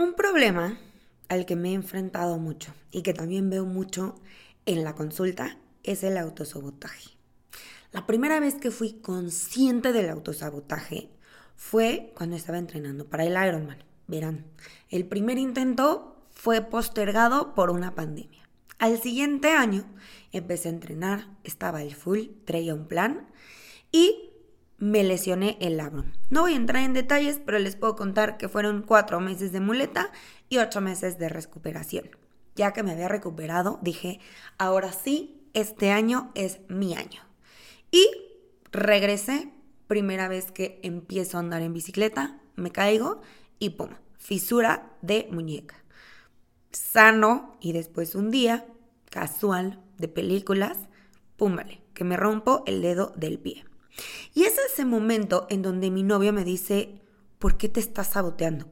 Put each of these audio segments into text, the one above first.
Un problema al que me he enfrentado mucho y que también veo mucho en la consulta es el autosabotaje. La primera vez que fui consciente del autosabotaje fue cuando estaba entrenando para el Ironman. Verán, el primer intento fue postergado por una pandemia. Al siguiente año empecé a entrenar, estaba el full, traía un plan y me lesioné el labro. No voy a entrar en detalles, pero les puedo contar que fueron cuatro meses de muleta y ocho meses de recuperación. Ya que me había recuperado, dije, ahora sí, este año es mi año. Y regresé, primera vez que empiezo a andar en bicicleta, me caigo y pum, fisura de muñeca. Sano y después un día, casual, de películas, pum, vale, que me rompo el dedo del pie. Y es ese momento en donde mi novio me dice, ¿por qué te estás saboteando?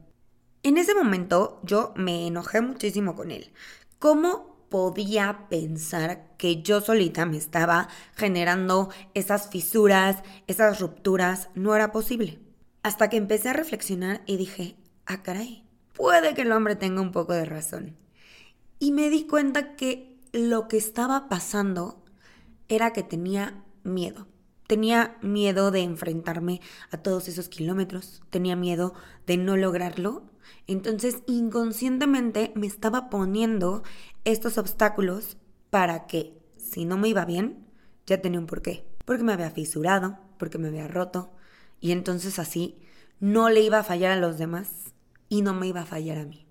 En ese momento yo me enojé muchísimo con él. ¿Cómo podía pensar que yo solita me estaba generando esas fisuras, esas rupturas? No era posible. Hasta que empecé a reflexionar y dije, ah, caray, puede que el hombre tenga un poco de razón. Y me di cuenta que lo que estaba pasando era que tenía miedo. Tenía miedo de enfrentarme a todos esos kilómetros, tenía miedo de no lograrlo. Entonces inconscientemente me estaba poniendo estos obstáculos para que, si no me iba bien, ya tenía un porqué. Porque me había fisurado, porque me había roto. Y entonces así no le iba a fallar a los demás y no me iba a fallar a mí.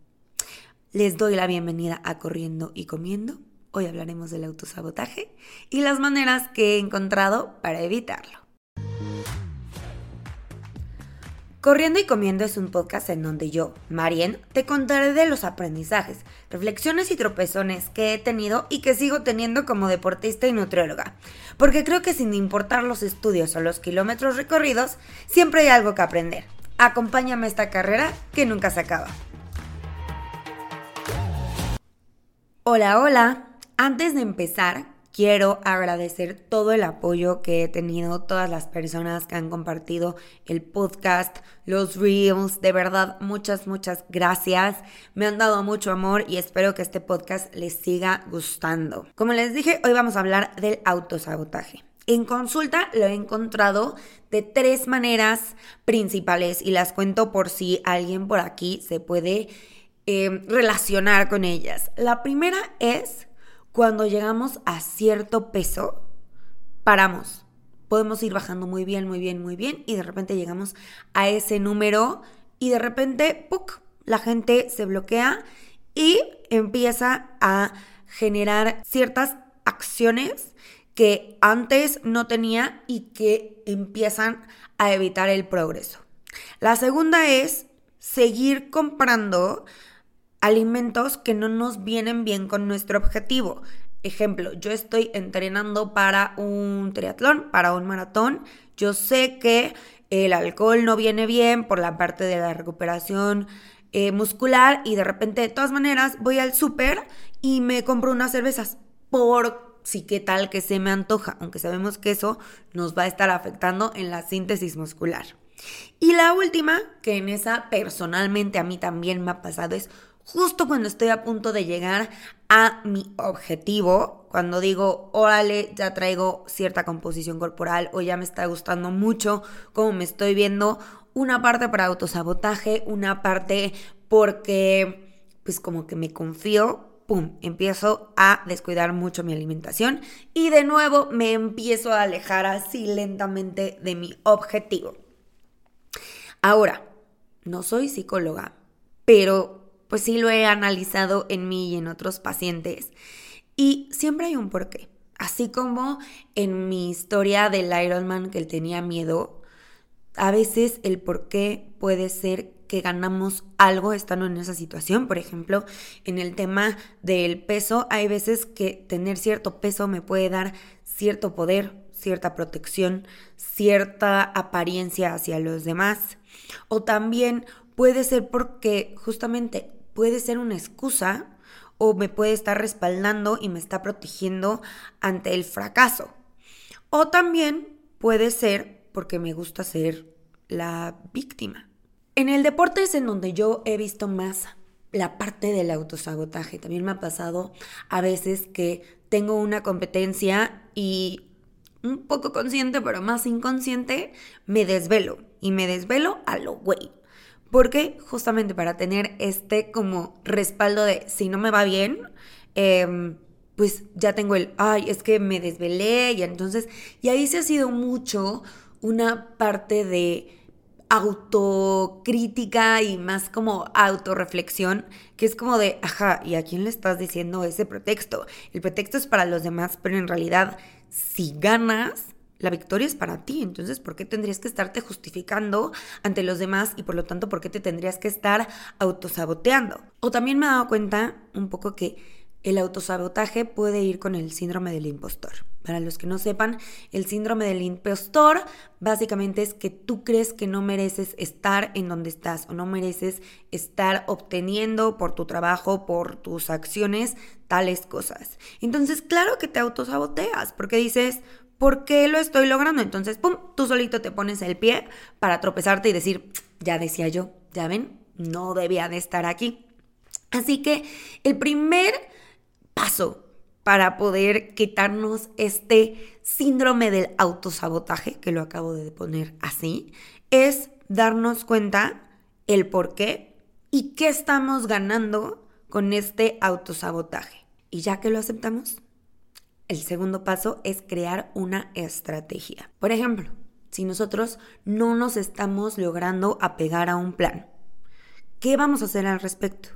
Les doy la bienvenida a Corriendo y Comiendo Hoy hablaremos del autosabotaje y las maneras que he encontrado para evitarlo. Corriendo y Comiendo es un podcast en donde yo, Marien, te contaré de los aprendizajes, reflexiones y tropezones que he tenido y que sigo teniendo como deportista y nutrióloga. Porque creo que sin importar los estudios o los kilómetros recorridos, siempre hay algo que aprender. Acompáñame a esta carrera que nunca se acaba. Hola, hola. Antes de empezar, quiero agradecer todo el apoyo que he tenido, todas las personas que han compartido el podcast, los reels, de verdad, muchas, muchas gracias. Me han dado mucho amor y espero que este podcast les siga gustando. Como les dije, hoy vamos a hablar del autosabotaje. En consulta lo he encontrado de tres maneras principales y las cuento por si alguien por aquí se puede eh, relacionar con ellas. La primera es cuando llegamos a cierto peso, paramos. Podemos ir bajando muy bien, muy bien, muy bien y de repente llegamos a ese número y de repente, ¡puc! la gente se bloquea y empieza a generar ciertas acciones que antes no tenía y que empiezan a evitar el progreso. La segunda es seguir comprando alimentos que no nos vienen bien con nuestro objetivo. Ejemplo, yo estoy entrenando para un triatlón, para un maratón. Yo sé que el alcohol no viene bien por la parte de la recuperación eh, muscular y de repente de todas maneras voy al súper y me compro unas cervezas por si qué tal que se me antoja, aunque sabemos que eso nos va a estar afectando en la síntesis muscular. Y la última, que en esa personalmente a mí también me ha pasado, es justo cuando estoy a punto de llegar a mi objetivo, cuando digo, órale, ya traigo cierta composición corporal o ya me está gustando mucho cómo me estoy viendo, una parte para autosabotaje, una parte porque pues como que me confío, pum, empiezo a descuidar mucho mi alimentación y de nuevo me empiezo a alejar así lentamente de mi objetivo. Ahora, no soy psicóloga, pero pues sí lo he analizado en mí y en otros pacientes. Y siempre hay un porqué. Así como en mi historia del Ironman que él tenía miedo, a veces el porqué puede ser que ganamos algo estando en esa situación. Por ejemplo, en el tema del peso, hay veces que tener cierto peso me puede dar cierto poder, cierta protección, cierta apariencia hacia los demás. O también puede ser porque justamente puede ser una excusa o me puede estar respaldando y me está protegiendo ante el fracaso. O también puede ser porque me gusta ser la víctima. En el deporte es en donde yo he visto más la parte del autosabotaje. También me ha pasado a veces que tengo una competencia y un poco consciente, pero más inconsciente, me desvelo. Y me desvelo a lo güey. Porque justamente para tener este como respaldo de si no me va bien, em, pues ya tengo el, ay, es que me desvelé y entonces, y ahí se ha sido mucho una parte de autocrítica y más como autorreflexión, que es como de, ajá, ¿y a quién le estás diciendo ese pretexto? El pretexto es para los demás, pero en realidad, si ganas, la victoria es para ti. Entonces, ¿por qué tendrías que estarte justificando ante los demás y por lo tanto, por qué te tendrías que estar autosaboteando? O también me he dado cuenta un poco que el autosabotaje puede ir con el síndrome del impostor. Para los que no sepan, el síndrome del impostor básicamente es que tú crees que no mereces estar en donde estás o no mereces estar obteniendo por tu trabajo, por tus acciones, tales cosas. Entonces, claro que te autosaboteas porque dices, ¿por qué lo estoy logrando? Entonces, pum, tú solito te pones el pie para tropezarte y decir, ya decía yo, ya ven, no debía de estar aquí. Así que el primer paso para poder quitarnos este síndrome del autosabotaje, que lo acabo de poner así, es darnos cuenta el por qué y qué estamos ganando con este autosabotaje. Y ya que lo aceptamos, el segundo paso es crear una estrategia. Por ejemplo, si nosotros no nos estamos logrando apegar a un plan, ¿qué vamos a hacer al respecto?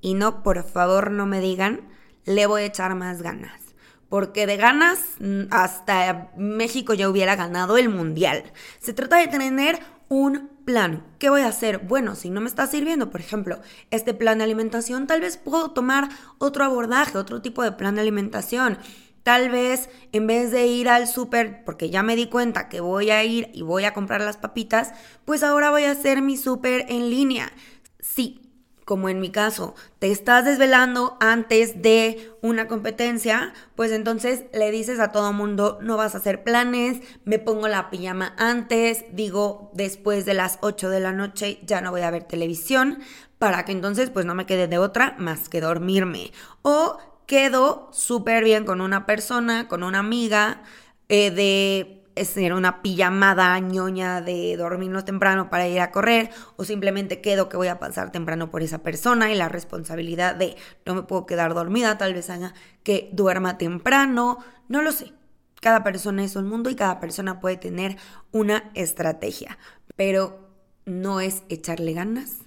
Y no, por favor, no me digan, le voy a echar más ganas. Porque de ganas mm, hasta México ya hubiera ganado el mundial. Se trata de tener un plan. ¿Qué voy a hacer? Bueno, si no me está sirviendo, por ejemplo, este plan de alimentación, tal vez puedo tomar otro abordaje, otro tipo de plan de alimentación. Tal vez en vez de ir al súper, porque ya me di cuenta que voy a ir y voy a comprar las papitas, pues ahora voy a hacer mi súper en línea. Sí, como en mi caso, te estás desvelando antes de una competencia, pues entonces le dices a todo mundo, no vas a hacer planes, me pongo la pijama antes, digo después de las 8 de la noche ya no voy a ver televisión, para que entonces pues no me quede de otra más que dormirme. O quedo súper bien con una persona, con una amiga, eh, de ser una pijamada ñoña de dormirnos temprano para ir a correr o simplemente quedo que voy a pasar temprano por esa persona y la responsabilidad de no me puedo quedar dormida, tal vez haga que duerma temprano, no lo sé. Cada persona es un mundo y cada persona puede tener una estrategia, pero no es echarle ganas,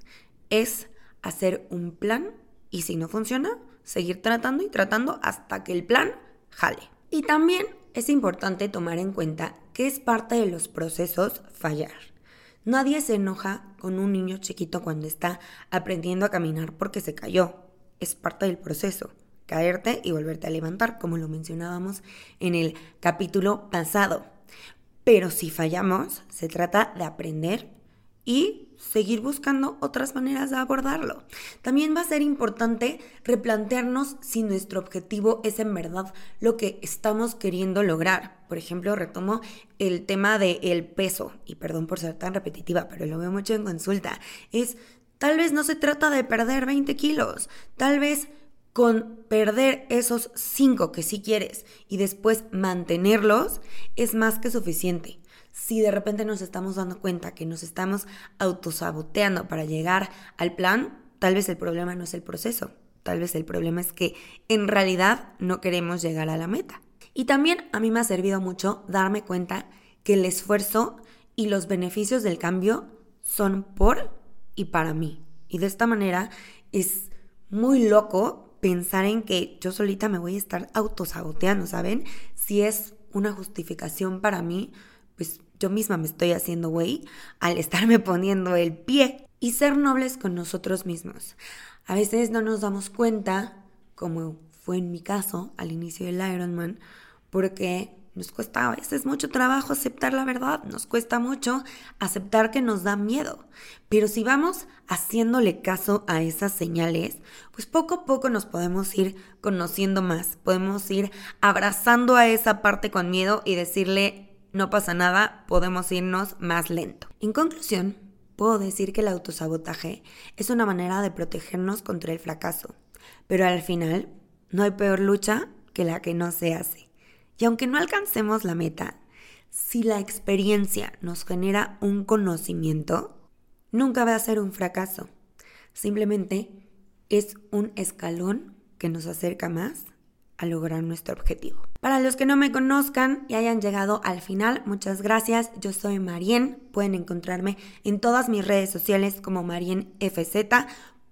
es hacer un plan y si no funciona, seguir tratando y tratando hasta que el plan jale. Y también es importante tomar en cuenta que es parte de los procesos fallar. Nadie se enoja con un niño chiquito cuando está aprendiendo a caminar porque se cayó. Es parte del proceso. Caerte y volverte a levantar, como lo mencionábamos en el capítulo pasado. Pero si fallamos, se trata de aprender y seguir buscando otras maneras de abordarlo. También va a ser importante replantearnos si nuestro objetivo es en verdad lo que estamos queriendo lograr. Por ejemplo, retomo el tema del peso, y perdón por ser tan repetitiva, pero lo veo mucho en consulta, es tal vez no se trata de perder 20 kilos, tal vez con perder esos 5 que sí quieres y después mantenerlos es más que suficiente si de repente nos estamos dando cuenta que nos estamos autosaboteando para llegar al plan, tal vez el problema no es el proceso, tal vez el problema es que en realidad no queremos llegar a la meta. Y también a mí me ha servido mucho darme cuenta que el esfuerzo y los beneficios del cambio son por y para mí. Y de esta manera es muy loco pensar en que yo solita me voy a estar autosaboteando, ¿saben? Si es una justificación para mí, pues yo misma me estoy haciendo güey al estarme poniendo el pie y ser nobles con nosotros mismos. A veces no nos damos cuenta, como fue en mi caso al inicio del Ironman, porque nos cuesta a veces mucho trabajo aceptar la verdad, nos cuesta mucho aceptar que nos da miedo. Pero si vamos haciéndole caso a esas señales, pues poco a poco nos podemos ir conociendo más, podemos ir abrazando a esa parte con miedo y decirle, no pasa nada, podemos irnos más lento. En conclusión, puedo decir que el autosabotaje es una manera de protegernos contra el fracaso, pero al final no hay peor lucha que la que no se hace. Y aunque no alcancemos la meta, si la experiencia nos genera un conocimiento, nunca va a ser un fracaso. Simplemente es un escalón que nos acerca más a lograr nuestro objetivo. Para los que no me conozcan y hayan llegado al final, muchas gracias. Yo soy Marien. Pueden encontrarme en todas mis redes sociales como Marien FZ.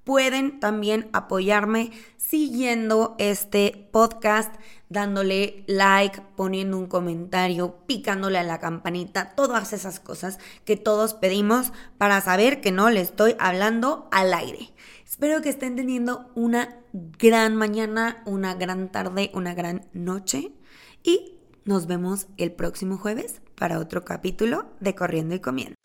Pueden también apoyarme siguiendo este podcast, dándole like, poniendo un comentario, picándole a la campanita, todas esas cosas que todos pedimos para saber que no le estoy hablando al aire. Espero que estén teniendo una gran mañana, una gran tarde, una gran noche y nos vemos el próximo jueves para otro capítulo de Corriendo y Comiendo.